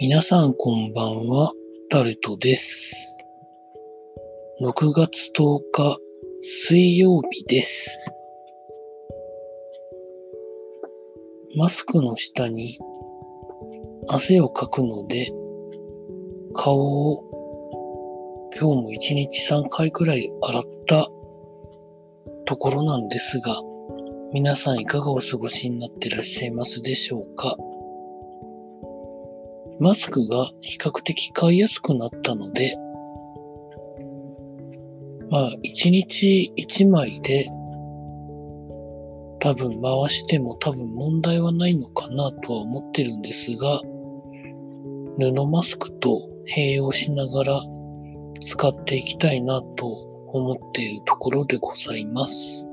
皆さんこんばんは、タルトです。6月10日、水曜日です。マスクの下に汗をかくので、顔を今日も1日3回くらい洗ったところなんですが、皆さんいかがお過ごしになってらっしゃいますでしょうか？マスクが比較的買いやすくなったので、まあ、1日1枚で多分回しても多分問題はないのかなとは思ってるんですが、布マスクと併用しながら使っていきたいなと思っているところでございます。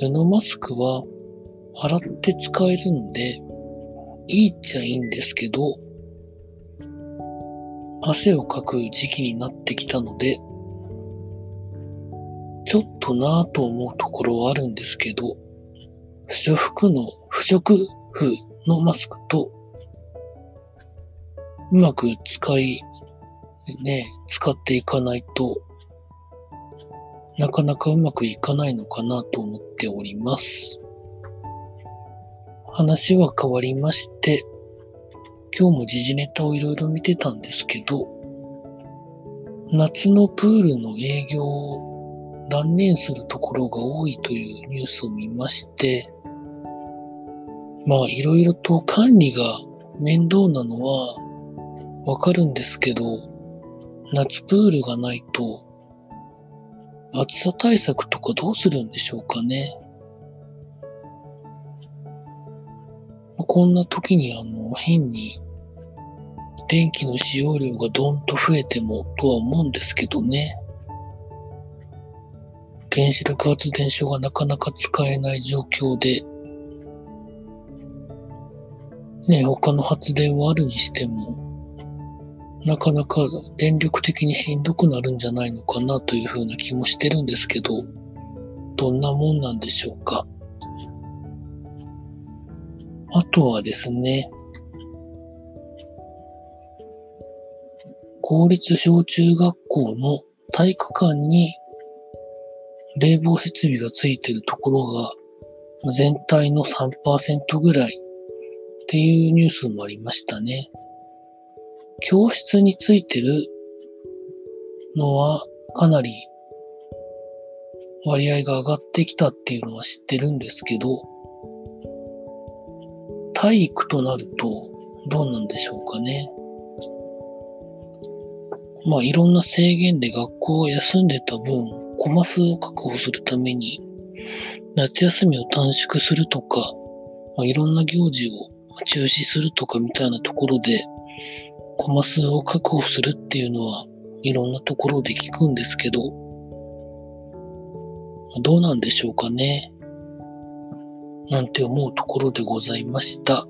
布マスクは洗って使えるので、いいっちゃいいんですけど、汗をかく時期になってきたので、ちょっとなぁと思うところはあるんですけど、不織布の、不織布のマスクと、うまく使い、ね、使っていかないと、なかなかうまくいかないのかなと思っております。話は変わりまして、今日も時事ネタをいろいろ見てたんですけど、夏のプールの営業を断念するところが多いというニュースを見まして、まあいろいろと管理が面倒なのはわかるんですけど、夏プールがないと暑さ対策とかどうするんでしょうかね。こんな時にあの変に電気の使用量がどんと増えてもとは思うんですけどね。原子力発電所がなかなか使えない状況で、ね、他の発電はあるにしても、なかなか電力的にしんどくなるんじゃないのかなというふうな気もしてるんですけど、どんなもんなんでしょうか？あとはですね、公立小中学校の体育館に冷房設備がついてるところが全体の3%ぐらいっていうニュースもありましたね。教室についてるのはかなり割合が上がってきたっていうのは知ってるんですけど、体育となるとどうなんでしょうかね。まあいろんな制限で学校が休んでた分、コマ数を確保するために夏休みを短縮するとか、まあ、いろんな行事を中止するとかみたいなところで、コマ数を確保するっていうのはいろんなところで聞くんですけど、どうなんでしょうかね。なんて思うところでございました。まあ、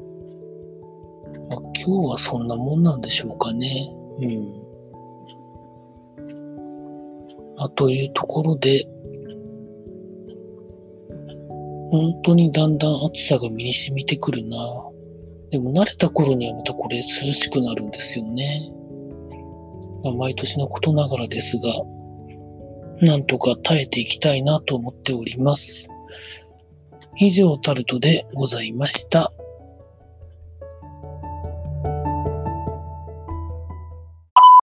今日はそんなもんなんでしょうかね。うん。まあ、というところで、本当にだんだん暑さが身に染みてくるな。でも慣れた頃にはまたこれ涼しくなるんですよね。まあ、毎年のことながらですが、なんとか耐えていきたいなと思っております。以上タルトでございました。